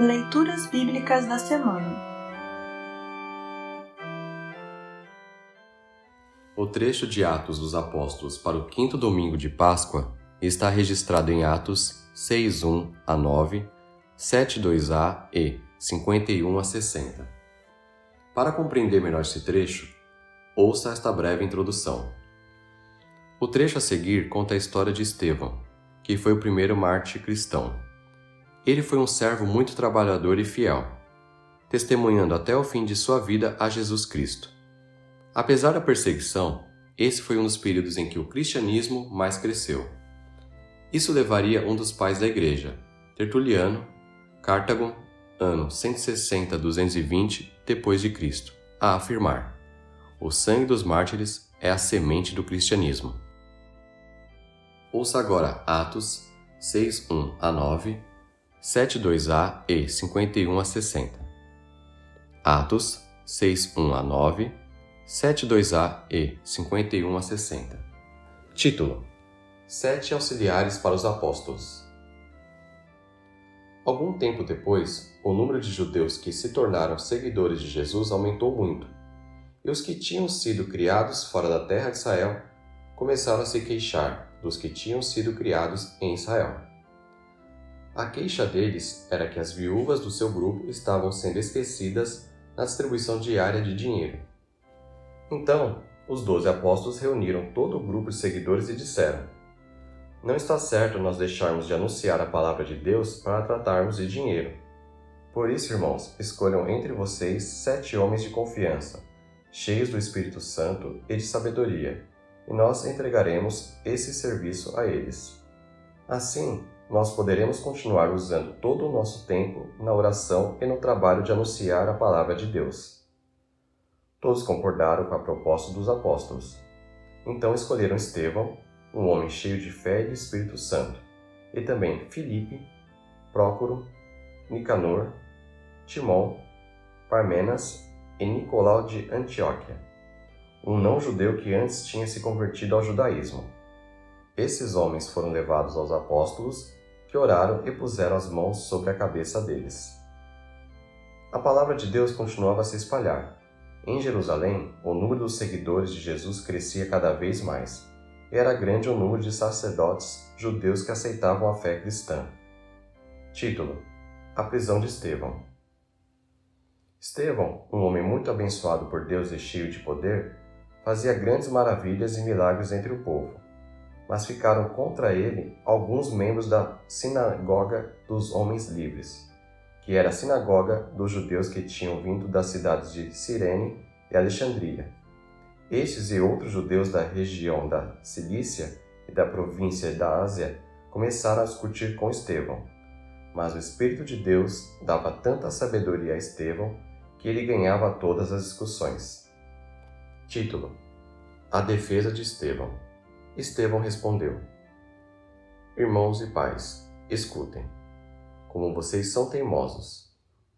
Leituras Bíblicas da Semana O trecho de Atos dos Apóstolos para o quinto domingo de Páscoa está registrado em Atos 6:1 a 9, 7:2a e 51 a 60. Para compreender melhor esse trecho, ouça esta breve introdução. O trecho a seguir conta a história de Estevão, que foi o primeiro mártir cristão. Ele foi um servo muito trabalhador e fiel, testemunhando até o fim de sua vida a Jesus Cristo. Apesar da perseguição, esse foi um dos períodos em que o cristianismo mais cresceu. Isso levaria um dos pais da igreja, Tertuliano, Cartago, ano 160-220 depois de Cristo, a afirmar: o sangue dos mártires é a semente do cristianismo. Ouça agora Atos 6:1 a 9, 7:2a e 51 a 60. Atos 6:1 a 9, 72A e 51 a 60. Título: Sete auxiliares para os apóstolos. Algum tempo depois, o número de judeus que se tornaram seguidores de Jesus aumentou muito, e os que tinham sido criados fora da terra de Israel começaram a se queixar dos que tinham sido criados em Israel. A queixa deles era que as viúvas do seu grupo estavam sendo esquecidas na distribuição diária de dinheiro. Então, os doze apóstolos reuniram todo o grupo de seguidores e disseram: Não está certo nós deixarmos de anunciar a palavra de Deus para tratarmos de dinheiro. Por isso, irmãos, escolham entre vocês sete homens de confiança, cheios do Espírito Santo e de sabedoria, e nós entregaremos esse serviço a eles. Assim, nós poderemos continuar usando todo o nosso tempo na oração e no trabalho de anunciar a palavra de Deus. Todos concordaram com a proposta dos apóstolos. Então escolheram Estevão, um homem cheio de fé e do Espírito Santo, e também Filipe, Prócoro, Nicanor, Timão, Parmenas e Nicolau de Antioquia, um não-judeu que antes tinha se convertido ao judaísmo. Esses homens foram levados aos apóstolos que oraram e puseram as mãos sobre a cabeça deles. A palavra de Deus continuava a se espalhar. Em Jerusalém, o número dos seguidores de Jesus crescia cada vez mais, e era grande o número de sacerdotes judeus que aceitavam a fé cristã. Título: A prisão de Estevão. Estevão, um homem muito abençoado por Deus e cheio de poder, fazia grandes maravilhas e milagres entre o povo mas ficaram contra ele alguns membros da Sinagoga dos Homens Livres, que era a sinagoga dos judeus que tinham vindo das cidades de Cirene e Alexandria. Estes e outros judeus da região da Cilícia e da província da Ásia começaram a discutir com Estevão, mas o Espírito de Deus dava tanta sabedoria a Estevão que ele ganhava todas as discussões. Título: A defesa de Estevão. Estevão respondeu: Irmãos e pais, escutem. Como vocês são teimosos,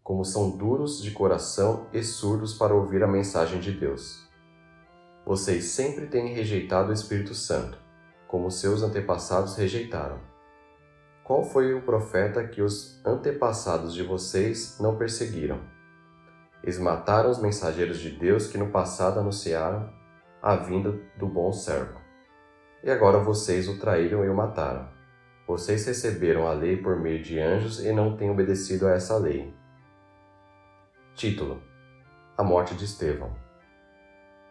como são duros de coração e surdos para ouvir a mensagem de Deus. Vocês sempre têm rejeitado o Espírito Santo, como seus antepassados rejeitaram. Qual foi o profeta que os antepassados de vocês não perseguiram? Eles mataram os mensageiros de Deus que no passado anunciaram a vinda do bom servo e agora vocês o traíram e o mataram. Vocês receberam a lei por meio de anjos e não têm obedecido a essa lei. Título: A morte de Estevão.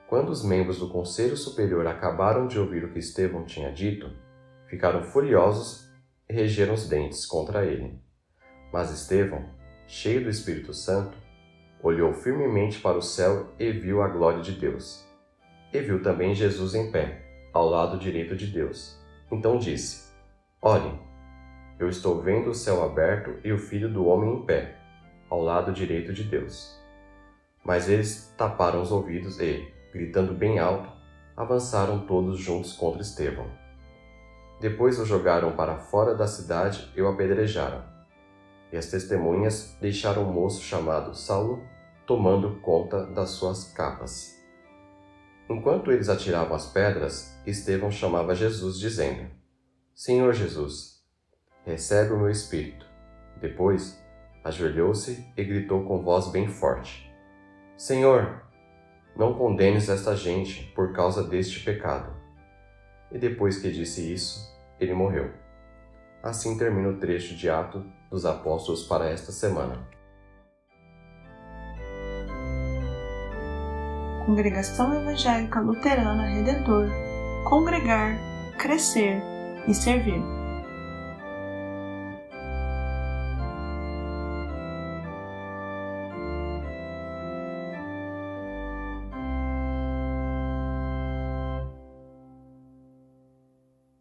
Quando os membros do Conselho Superior acabaram de ouvir o que Estevão tinha dito, ficaram furiosos e regeram os dentes contra ele. Mas Estevão, cheio do Espírito Santo, olhou firmemente para o céu e viu a glória de Deus. E viu também Jesus em pé ao lado direito de Deus. Então disse: Olhem, eu estou vendo o céu aberto e o filho do homem em pé, ao lado direito de Deus. Mas eles taparam os ouvidos e, gritando bem alto, avançaram todos juntos contra Estevão. Depois o jogaram para fora da cidade e o apedrejaram. E as testemunhas deixaram o moço chamado Saulo tomando conta das suas capas. Enquanto eles atiravam as pedras, Estevão chamava Jesus, dizendo: Senhor Jesus, recebe o meu espírito. Depois, ajoelhou-se e gritou com voz bem forte: Senhor, não condenes esta gente por causa deste pecado. E depois que disse isso, ele morreu. Assim termina o trecho de Atos dos Apóstolos para esta semana. Congregação Evangélica Luterana Redentor Congregar, Crescer e Servir.